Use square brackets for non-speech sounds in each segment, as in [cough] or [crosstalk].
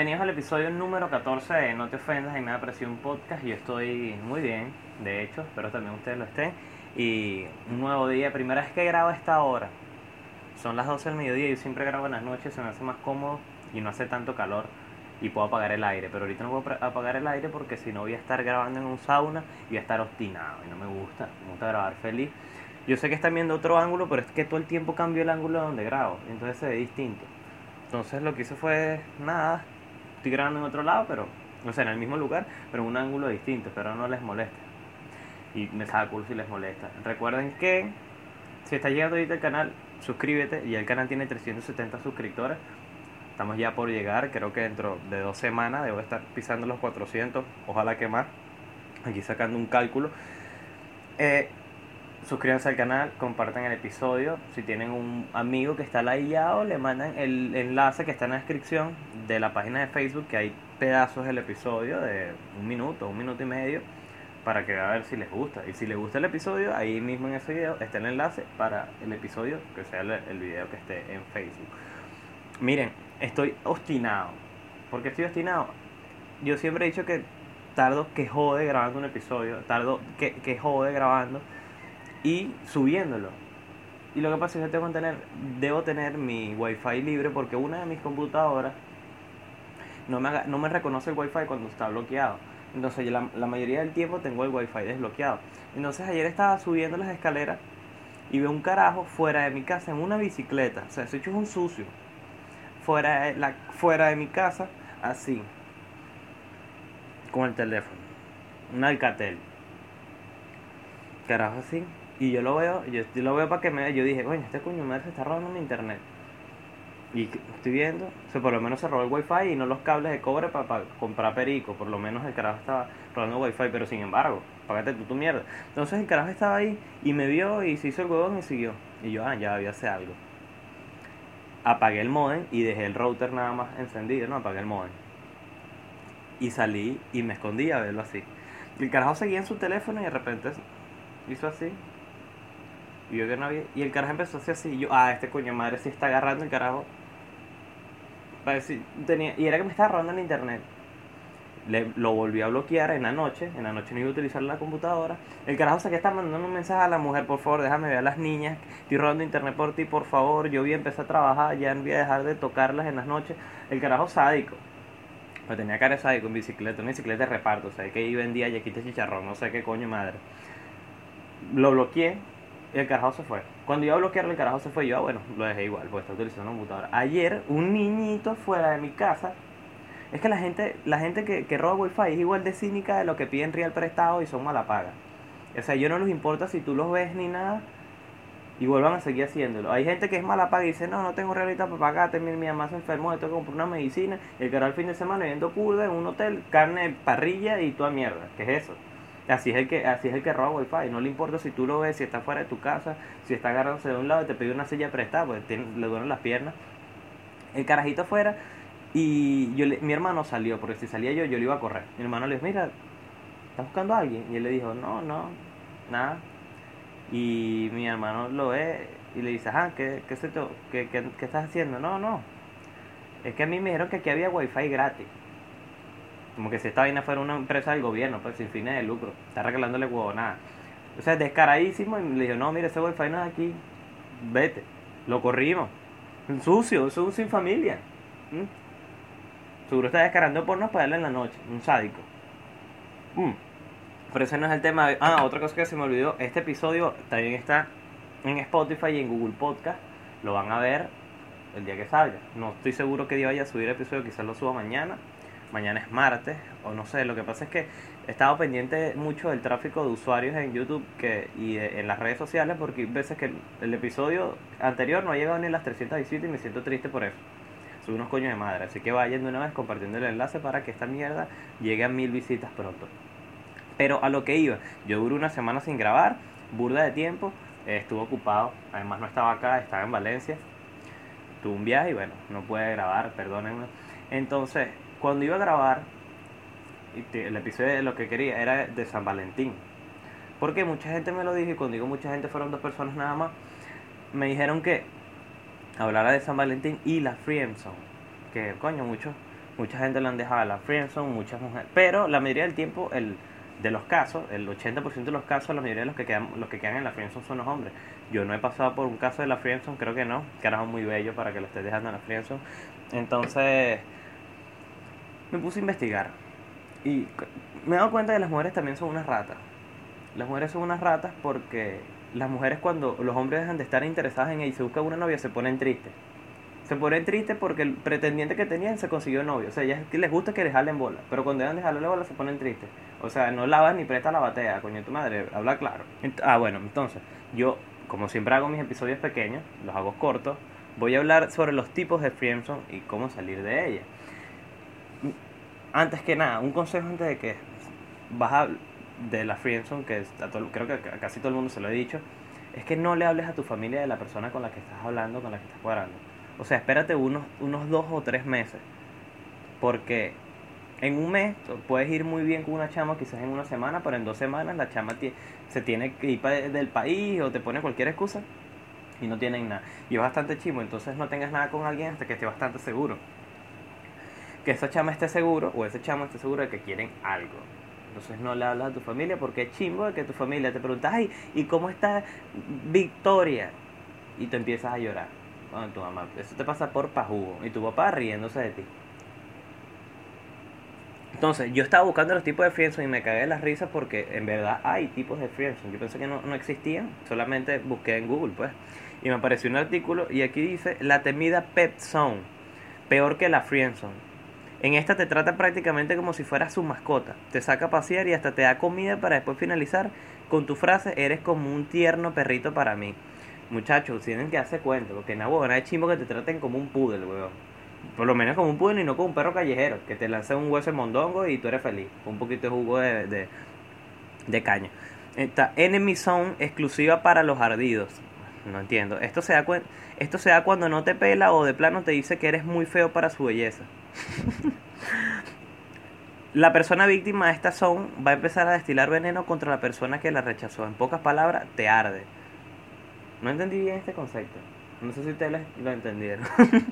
Bienvenidos al episodio número 14 de No te ofendas y me ha parecido un podcast. Yo estoy muy bien, de hecho, espero también ustedes lo estén. Y un nuevo día, primera vez que grabo a esta hora. Son las 12 del mediodía, yo siempre grabo en las noches, se me hace más cómodo y no hace tanto calor y puedo apagar el aire. Pero ahorita no puedo apagar el aire porque si no voy a estar grabando en un sauna y voy a estar obstinado y no me gusta, me gusta grabar feliz. Yo sé que están viendo otro ángulo, pero es que todo el tiempo cambio el ángulo donde grabo, entonces se ve distinto. Entonces lo que hice fue, nada, estoy grabando en otro lado, pero, o sea, en el mismo lugar, pero en un ángulo distinto, pero no les moleste. Y me saco si les molesta. Recuerden que si está llegando ahorita el canal, suscríbete, y el canal tiene 370 suscriptores. Estamos ya por llegar, creo que dentro de dos semanas debo estar pisando los 400, ojalá que más. Aquí sacando un cálculo. Eh, suscríbanse al canal, compartan el episodio. Si tienen un amigo que está ladillado, le mandan el enlace que está en la descripción de la página de Facebook, que hay pedazos del episodio de un minuto, un minuto y medio, para que a ver si les gusta. Y si les gusta el episodio, ahí mismo en ese video está el enlace para el episodio, que sea el, el video que esté en Facebook. Miren, estoy obstinado. ¿Por qué estoy obstinado? Yo siempre he dicho que tardo que jode grabando un episodio, tardo que, que jode grabando y subiéndolo. Y lo que pasa es que tengo que tener, debo tener mi wifi libre porque una de mis computadoras no me, no me reconoce el wifi cuando está bloqueado. Entonces la, la mayoría del tiempo tengo el wifi desbloqueado. Entonces ayer estaba subiendo las escaleras y veo un carajo fuera de mi casa en una bicicleta. O sea, ese hecho es un sucio. Fuera de, la, fuera de mi casa, así. Con el teléfono. Un alcatel. Carajo así. Y yo lo veo, yo, lo veo para que me. Yo dije, coño, este coño madre se está robando mi internet. Y estoy viendo, o sea, por lo menos se robó el wifi y no los cables de cobre para comprar perico. Por lo menos el carajo estaba robando wifi, pero sin embargo, pagate tú tu mierda. Entonces el carajo estaba ahí y me vio y se hizo el huevón y siguió. Y yo, ah, ya había hacer algo. Apagué el modem y dejé el router nada más encendido, no apagué el modem. Y salí y me escondí a verlo así. El carajo seguía en su teléfono y de repente hizo así y yo que no había. Y el carajo empezó a hacer así. Yo, ah, este coño madre se está agarrando el carajo. Para decir, tenía, y era que me estaba robando el internet. Le, lo volví a bloquear en la noche. En la noche no iba a utilizar la computadora. El carajo se que está mandando un mensaje a la mujer: por favor, déjame ver a las niñas. Estoy robando internet por ti, por favor. Yo voy a empezar a trabajar. Ya voy a dejar de tocarlas en las noches. El carajo sádico. Me tenía cara de sádico en bicicleta. Una bicicleta de reparto. O sea, que ahí vendía yaquita chicharrón. No sé qué coño madre. Lo bloqueé y el carajo se fue. Cuando iba a el carajo se fue. Yo, ah, bueno, lo dejé igual, porque está utilizando una computadora. Ayer, un niñito fuera de mi casa. Es que la gente, la gente que, que roba wifi es igual de cínica de lo que piden real prestado y son mala paga. O sea, yo no les importa si tú los ves ni nada y vuelvan a seguir haciéndolo. Hay gente que es mala paga y dice, no, no tengo realidad para pagarte, mi, mi mamá se enfermó, tengo que comprar una medicina. El carajo al fin de semana viendo curda en un hotel, carne, parrilla y toda mierda. ¿Qué es eso? Así es el que, así es el que roba wifi, no le importa si tú lo ves, si está fuera de tu casa, si está agarrándose de un lado y te pide una silla prestada, pues le duelen las piernas. El carajito afuera y yo mi hermano salió, porque si salía yo, yo le iba a correr. Mi hermano le dijo, mira, ¿estás buscando a alguien? Y él le dijo, no, no, nada. Y mi hermano lo ve y le dice, ah, ¿qué, qué, qué, qué, qué estás haciendo? No, no. Es que a mí me dijeron que aquí había wifi gratis. Como que si esta vaina fuera una empresa del gobierno, pues sin fines de lucro. Está regalándole huevo nada. O sea, descaradísimo. Y le dijo, no, mire, ese wifi no es aquí. Vete. Lo corrimos. Sucio, eso es sin familia. ¿Mm? Seguro está descarando porno para darle en la noche. Un sádico. ¿Mm? Pero ese no es el tema. De... Ah, otra cosa que se me olvidó. Este episodio también está en Spotify y en Google Podcast. Lo van a ver el día que salga. No estoy seguro que día vaya a subir el episodio. Quizás lo suba mañana mañana es martes, o no sé, lo que pasa es que he estado pendiente mucho del tráfico de usuarios en YouTube que, y en las redes sociales porque hay veces que el, episodio anterior no ha llegado ni las 317 y me siento triste por eso. Soy unos coños de madre, así que vayan de una vez compartiendo el enlace para que esta mierda llegue a mil visitas pronto. Pero a lo que iba, yo duré una semana sin grabar, burda de tiempo, eh, estuve ocupado, además no estaba acá, estaba en Valencia, tuve un viaje y bueno, no pude grabar, perdónenme. Entonces, cuando iba a grabar, el episodio de lo que quería era de San Valentín. Porque mucha gente me lo dijo y cuando digo mucha gente fueron dos personas nada más. Me dijeron que hablara de San Valentín y la Friendzone. Que coño, muchos, mucha gente lo han dejado a la friendzone, muchas mujeres, pero la mayoría del tiempo, el de los casos, el 80% de los casos, la mayoría de los que quedan, los que quedan en la friendzone son los hombres. Yo no he pasado por un caso de la friendzone, creo que no, carajo muy bello para que lo estés dejando en la friendzone. Entonces, me puse a investigar y me he dado cuenta que las mujeres también son unas ratas. Las mujeres son unas ratas porque las mujeres cuando los hombres dejan de estar interesadas en ella y se buscan una novia se ponen tristes. Se ponen tristes porque el pretendiente que tenían se consiguió novio. O sea, ellas les gusta que les jalen bola. Pero cuando dejan de jalarle bola se ponen tristes. O sea, no lavas ni presta la batea, coño tu madre, habla claro. Ah, bueno, entonces, yo, como siempre hago mis episodios pequeños, los hago cortos, voy a hablar sobre los tipos de friendzone y cómo salir de ella. Antes que nada, un consejo antes de que vas a de la friendzone, que creo que a casi todo el mundo se lo he dicho, es que no le hables a tu familia de la persona con la que estás hablando, con la que estás cuadrando. O sea, espérate unos, unos dos o tres meses. Porque en un mes puedes ir muy bien con una chama, quizás en una semana, pero en dos semanas la chama se tiene que ir del país o te pone cualquier excusa y no tienen nada. Y es bastante chimo, entonces no tengas nada con alguien hasta que esté bastante seguro. Que esa chama esté seguro o ese chamo esté seguro de que quieren algo. Entonces no le hablas a tu familia porque es chimbo de que tu familia te pregunta, ay, ¿y cómo está Victoria? Y te empiezas a llorar. Bueno, tu mamá, eso te pasa por pajugo. Y tu papá riéndose de ti. Entonces, yo estaba buscando los tipos de friendzone y me cagué de las risas porque en verdad hay tipos de friendzone. Yo pensé que no, no existían, solamente busqué en Google, pues. Y me apareció un artículo y aquí dice, la temida pet zone, peor que la friendzone. En esta te trata prácticamente como si fueras su mascota. Te saca a pasear y hasta te da comida para después finalizar con tu frase, eres como un tierno perrito para mí. Muchachos, tienen que hacer cuenta, porque en huevona es chimbo que te traten como un poodle, weón. Por lo menos como un poodle y no como un perro callejero, que te lance un hueso de mondongo y tú eres feliz. Un poquito de jugo de, de, de caña. Esta Enemy Zone exclusiva para los ardidos. No entiendo. Esto se, da esto se da cuando no te pela o de plano te dice que eres muy feo para su belleza. La persona víctima de esta zone va a empezar a destilar veneno contra la persona que la rechazó. En pocas palabras, te arde. No entendí bien este concepto. No sé si ustedes lo entendieron. [laughs]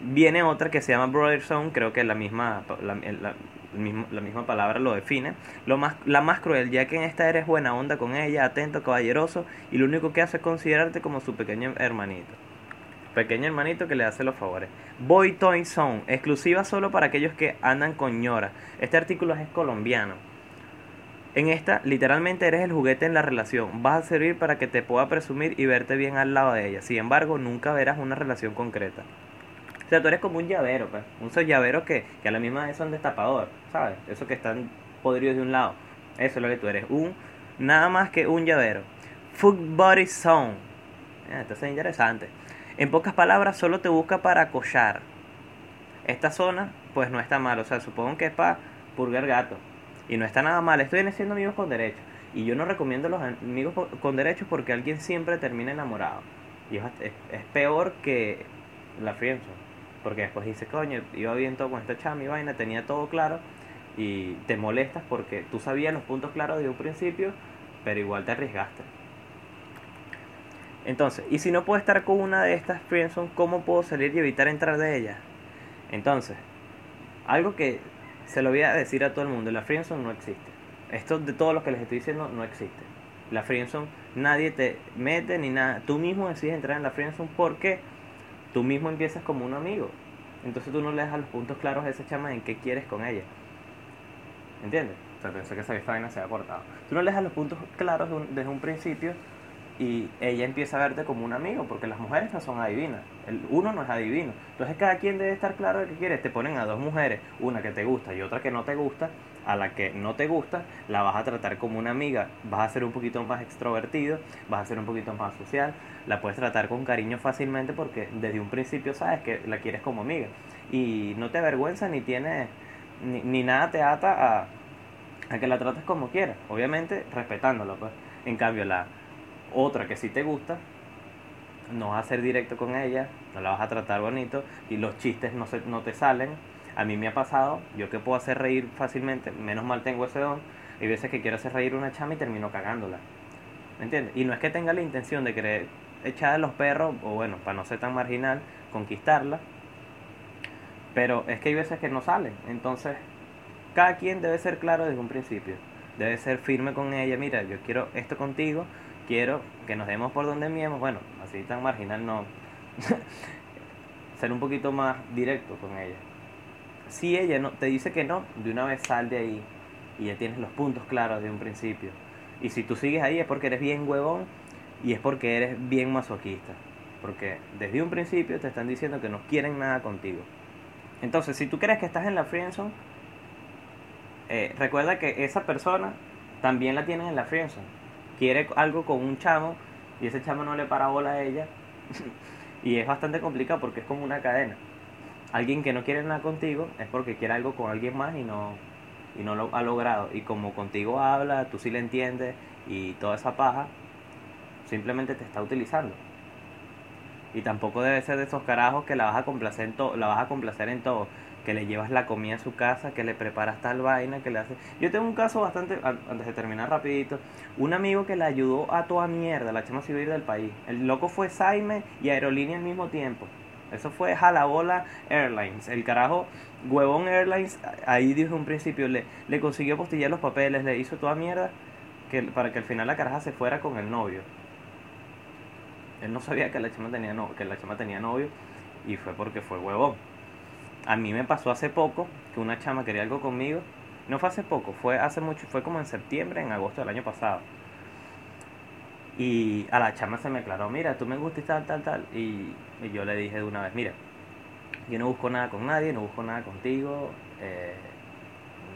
Viene otra que se llama Brother Zone, creo que la misma, la misma palabra lo define. Lo más, la más cruel, ya que en esta eres buena onda con ella, atento, caballeroso, y lo único que hace es considerarte como su pequeño hermanito pequeño hermanito que le hace los favores. Boy Toy Zone, exclusiva solo para aquellos que andan con ñora. Este artículo es colombiano. En esta, literalmente eres el juguete en la relación. Vas a servir para que te pueda presumir y verte bien al lado de ella. Sin embargo, nunca verás una relación concreta. O sea, tú eres como un llavero, pues. Un llavero que, que a la misma vez son destapador, ¿sabes? Eso que están podridos de un lado. Eso es lo que tú eres. Un, nada más que un llavero. Food Body Zone. esto es interesante. En pocas palabras, solo te busca para acollar. Esta zona, pues no está mal. O sea, supongo que es para purgar gato. Y no está nada mal. Estoy siendo amigos con derechos. Y yo no recomiendo los amigos con derechos porque alguien siempre termina enamorado. Y es, peor que la friendzone. Porque después dice, coño, iba bien todo con esta chama y vaina, tenía todo claro. Y te molestas porque tú sabías los puntos claros de un principio, pero igual te arriesgaste. Entonces, y si no puedo estar con una de estas friendzone, ¿cómo puedo salir y evitar entrar de ellas? Entonces, algo que se lo voy a decir a todo el mundo, la friendzone no existe. Esto de todos los que les estoy diciendo no existe. La friendzone nadie te mete ni nada. Tú mismo decides entrar en la friendzone porque tú mismo empiezas como un amigo. Entonces tú no le das los puntos claros a esa chama en qué quieres con ella. ¿Entiendes? O sea, pensé que esa vaina se había cortado. Tú no le das los puntos claros desde un principio y ella empieza a verte como un amigo, porque las mujeres no son adivinas, el uno no es adivino. Entonces cada quien debe estar claro de qué quiere. Te ponen a dos mujeres, una que te gusta y otra que no te gusta, a la que no te gusta la vas a tratar como una amiga, vas a ser un poquito más extrovertido, vas a ser un poquito más social, la puedes tratar con cariño fácilmente porque desde un principio sabes que la quieres como amiga y no te avergüenza ni tiene ni, ni nada te ata a, a que la trates como quieras, obviamente respetándolo pues. En cambio la otra que si te gusta, no vas a ser directo con ella, no la vas a tratar bonito y los chistes no, se, no te salen. A mí me ha pasado, yo que puedo hacer reír fácilmente, menos mal tengo ese don, hay veces que quiero hacer reír una chama y termino cagándola. ¿Me entiendes? Y no es que tenga la intención de querer echar a los perros, o bueno, para no ser tan marginal, conquistarla. Pero es que hay veces que no salen. Entonces, cada quien debe ser claro desde un principio. Debe ser firme con ella. Mira, yo quiero esto contigo. Quiero que nos demos por donde miemos. Bueno, así tan marginal no. [laughs] ser un poquito más directo con ella. Si ella no te dice que no, de una vez sal de ahí y ya tienes los puntos claros de un principio. Y si tú sigues ahí es porque eres bien huevón y es porque eres bien masoquista. Porque desde un principio te están diciendo que no quieren nada contigo. Entonces, si tú crees que estás en la friendzone, eh, recuerda que esa persona también la tienen en la friendzone. Quiere algo con un chamo y ese chamo no le para bola a ella. [laughs] y es bastante complicado porque es como una cadena. Alguien que no quiere nada contigo es porque quiere algo con alguien más y no, y no lo ha logrado. Y como contigo habla, tú sí le entiendes y toda esa paja, simplemente te está utilizando. Y tampoco debe ser de esos carajos que la vas a complacer en todo, la vas a complacer en todo, que le llevas la comida a su casa, que le preparas tal vaina, que le haces. Yo tengo un caso bastante antes de terminar rapidito, un amigo que le ayudó a toda mierda, la chama ir del país. El loco fue Saime y Aerolínea al mismo tiempo. Eso fue Jalabola Airlines. El carajo, Huevón Airlines, ahí dijo un principio, le, le consiguió postillar los papeles, le hizo toda mierda que, para que al final la caraja se fuera con el novio. Él no sabía que la chama tenía, no, que la chama tenía novio y fue porque fue huevón. A mí me pasó hace poco que una chama quería algo conmigo. No fue hace poco, fue hace mucho, fue como en septiembre, en agosto del año pasado. Y a la chama se me aclaró, mira, tú me gustas tal, tal, tal. Y, yo le dije de una vez, mira, yo no busco nada con nadie, no busco nada contigo, eh,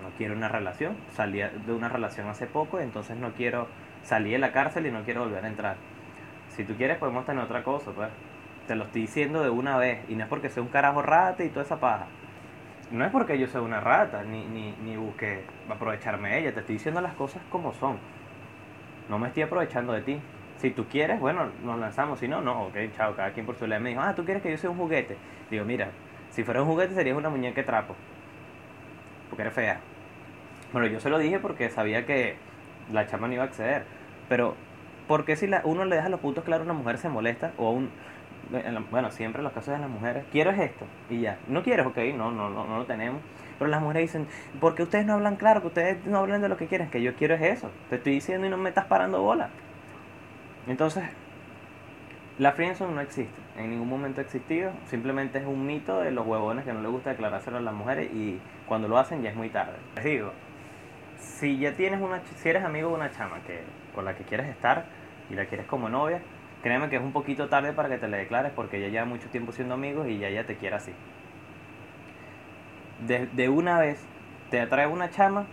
no quiero una relación. Salí de una relación hace poco, entonces no quiero salir de la cárcel y no quiero volver a entrar. Si tú quieres podemos tener otra cosa, pues. Te lo estoy diciendo de una vez. Y no es porque sea un carajo rata y toda esa paja. No es porque yo sea una rata, ni, ni, ni busque aprovecharme de ella. Te estoy diciendo las cosas como son. No me estoy aprovechando de ti. Si tú quieres, bueno, nos lanzamos. Si no, no, ok, chao, cada quien por su lado. Me dijo, ah, ¿tú quieres que yo sea un juguete? Digo, mira, si fuera un juguete serías una muñeca trapo. Porque eres fea. Bueno, yo se lo dije porque sabía que la chama no iba a acceder. Pero porque si la, uno le deja los puntos claros a una mujer se molesta? O a un. Bueno, siempre los casos de las mujeres, quiero es esto y ya. No quieres, ok, no, no, no, no lo tenemos. Pero las mujeres dicen, porque ustedes no hablan claro, que ustedes no hablan de lo que quieren, que yo quiero es eso. Te estoy diciendo y no me estás parando bola. Entonces, la friendzone no existe, en ningún momento ha existido, simplemente es un mito de los huevones que no les gusta declarárselo a las mujeres y cuando lo hacen ya es muy tarde. Les digo, si ya tienes una, si eres amigo de una chama que, con la que quieres estar, y la quieres como novia, créeme que es un poquito tarde para que te la declares porque ella lleva mucho tiempo siendo amigos y ya ella te quiere así. De, una vez te atrae una chama,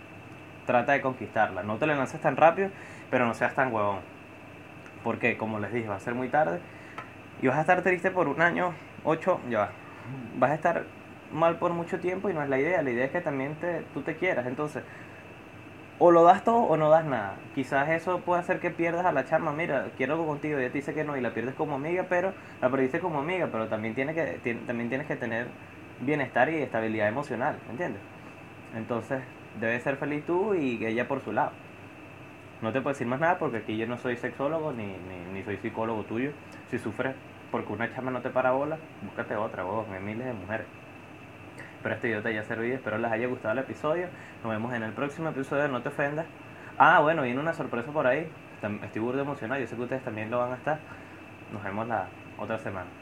trata de conquistarla. No te la lances tan rápido, pero no seas tan huevón. Porque, como les dije, va a ser muy tarde y vas a estar triste por un año, ocho, ya Vas a estar mal por mucho tiempo y no es la idea. La idea es que también te, tú te quieras. Entonces, o lo das todo o no das nada. Quizás eso puede hacer que pierdas a la chama. Mira, quiero algo contigo ella te dice que no y la pierdes como amiga, pero la perdiste como amiga, pero también, que, también tienes que tener bienestar y estabilidad emocional, ¿entiendes? Entonces, debes ser feliz tú y ella por su lado. No te puedo decir más nada porque aquí yo no soy sexólogo ni, ni, soy psicólogo tuyo. Si sufres porque una chama no te para bola, búscate otra, vos, hay miles de mujeres. Pero este video te haya servido, espero les haya gustado el episodio. Nos vemos en el próximo episodio No te ofendas. Ah, bueno, viene una sorpresa por ahí. Estoy burdo emocionado, yo sé que ustedes también lo van a estar. Nos vemos la otra semana.